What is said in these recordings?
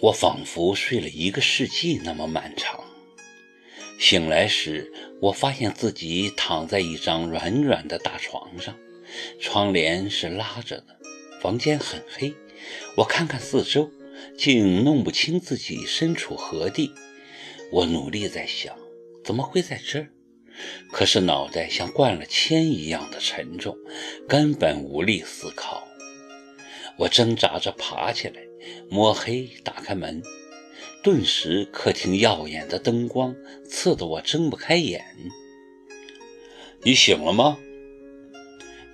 我仿佛睡了一个世纪那么漫长。醒来时，我发现自己躺在一张软软的大床上，窗帘是拉着的，房间很黑。我看看四周，竟弄不清自己身处何地。我努力在想，怎么会在这儿？可是脑袋像灌了铅一样的沉重，根本无力思考。我挣扎着爬起来，摸黑打开门，顿时客厅耀眼的灯光刺得我睁不开眼。你醒了吗？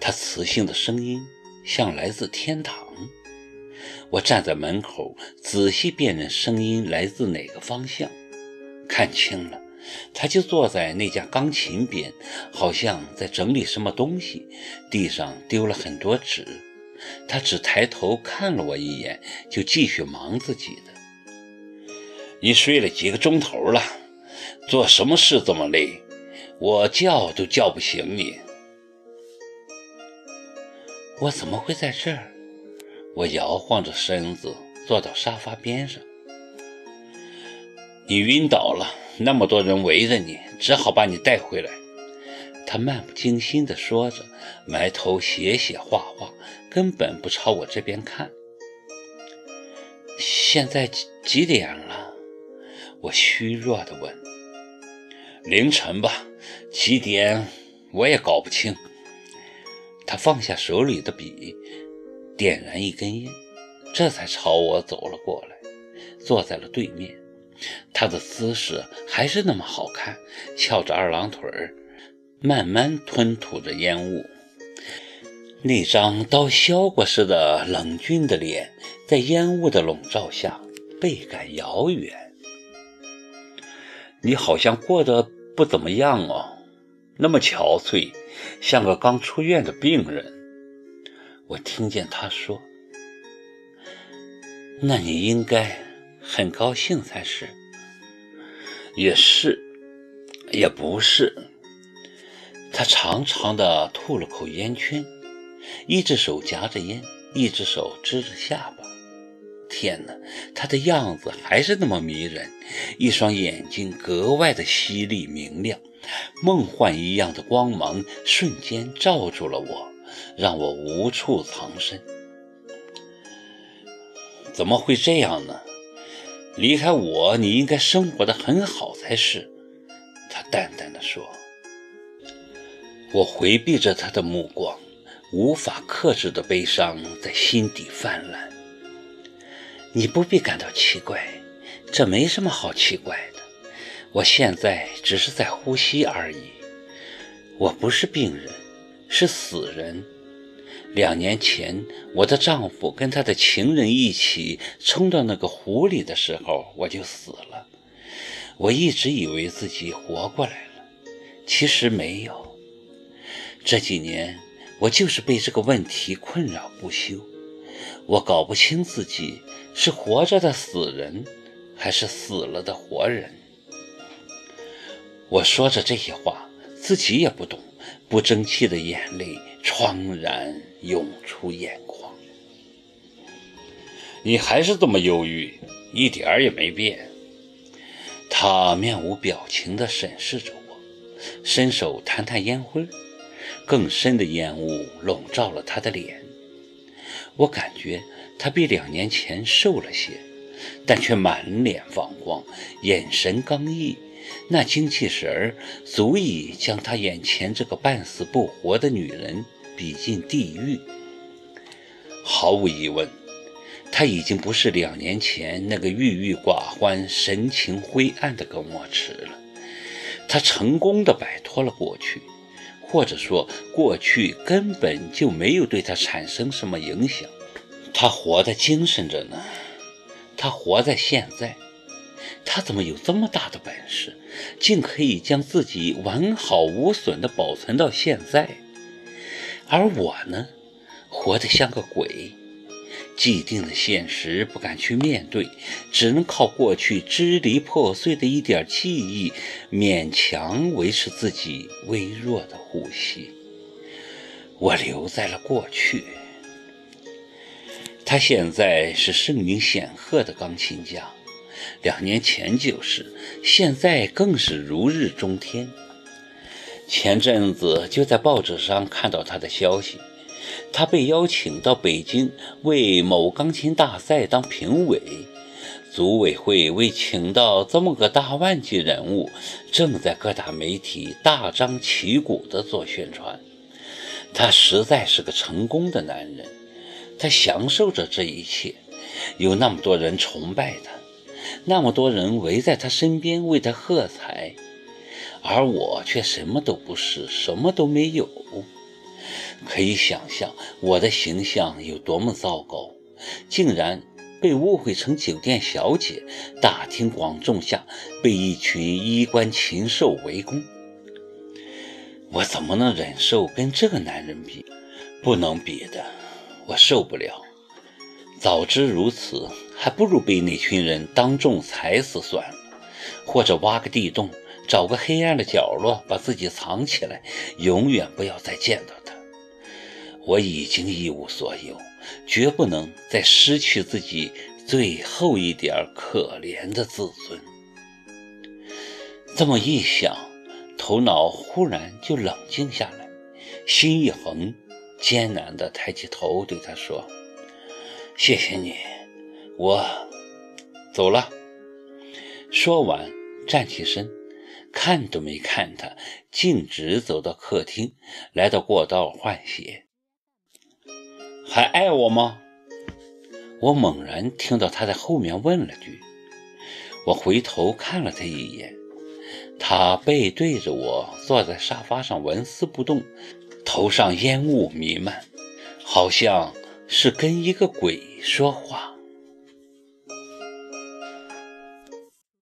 他磁性的声音像来自天堂。我站在门口，仔细辨认声音来自哪个方向，看清了。他就坐在那架钢琴边，好像在整理什么东西，地上丢了很多纸。他只抬头看了我一眼，就继续忙自己的。你睡了几个钟头了？做什么事这么累？我叫都叫不醒你。我怎么会在这儿？我摇晃着身子坐到沙发边上。你晕倒了。那么多人围着你，只好把你带回来。他漫不经心地说着，埋头写写画画，根本不朝我这边看。现在几几点了？我虚弱地问。凌晨吧，几点我也搞不清。他放下手里的笔，点燃一根烟，这才朝我走了过来，坐在了对面。他的姿势还是那么好看，翘着二郎腿儿，慢慢吞吐着烟雾。那张刀削过似的冷峻的脸，在烟雾的笼罩下倍感遥远。你好像过得不怎么样哦，那么憔悴，像个刚出院的病人。我听见他说：“那你应该……”很高兴才是，也是，也不是。他长长的吐了口烟圈，一只手夹着烟，一只手支着下巴。天哪，他的样子还是那么迷人，一双眼睛格外的犀利明亮，梦幻一样的光芒瞬间罩住了我，让我无处藏身。怎么会这样呢？离开我，你应该生活的很好才是。”他淡淡的说。我回避着他的目光，无法克制的悲伤在心底泛滥。你不必感到奇怪，这没什么好奇怪的。我现在只是在呼吸而已。我不是病人，是死人。两年前，我的丈夫跟他的情人一起冲到那个湖里的时候，我就死了。我一直以为自己活过来了，其实没有。这几年，我就是被这个问题困扰不休。我搞不清自己是活着的死人，还是死了的活人。我说着这些话，自己也不懂，不争气的眼泪怆然。涌出眼眶，你还是这么忧郁，一点儿也没变。他面无表情地审视着我，伸手弹弹烟灰，更深的烟雾笼罩了他的脸。我感觉他比两年前瘦了些，但却满脸放光，眼神刚毅，那精气神儿足以将他眼前这个半死不活的女人。比进地狱。毫无疑问，他已经不是两年前那个郁郁寡欢、神情灰暗的耿墨池了。他成功的摆脱了过去，或者说，过去根本就没有对他产生什么影响。他活得精神着呢。他活在现在。他怎么有这么大的本事，竟可以将自己完好无损地保存到现在？而我呢，活得像个鬼，既定的现实不敢去面对，只能靠过去支离破碎的一点记忆，勉强维持自己微弱的呼吸。我留在了过去，他现在是声名显赫的钢琴家，两年前就是，现在更是如日中天。前阵子就在报纸上看到他的消息，他被邀请到北京为某钢琴大赛当评委。组委会为请到这么个大腕级人物，正在各大媒体大张旗鼓地做宣传。他实在是个成功的男人，他享受着这一切，有那么多人崇拜他，那么多人围在他身边为他喝彩，而我却什么都不是，什么都没有。可以想象我的形象有多么糟糕，竟然。被误会成酒店小姐，大庭广众下被一群衣冠禽兽围攻，我怎么能忍受跟这个男人比？不能比的，我受不了。早知如此，还不如被那群人当众踩死算了，或者挖个地洞，找个黑暗的角落把自己藏起来，永远不要再见到。我已经一无所有。绝不能再失去自己最后一点可怜的自尊。这么一想，头脑忽然就冷静下来，心一横，艰难地抬起头对他说：“谢谢你，我走了。”说完，站起身，看都没看他，径直走到客厅，来到过道换鞋。还爱我吗？我猛然听到他在后面问了句。我回头看了他一眼，他背对着我坐在沙发上纹丝不动，头上烟雾弥漫，好像是跟一个鬼说话。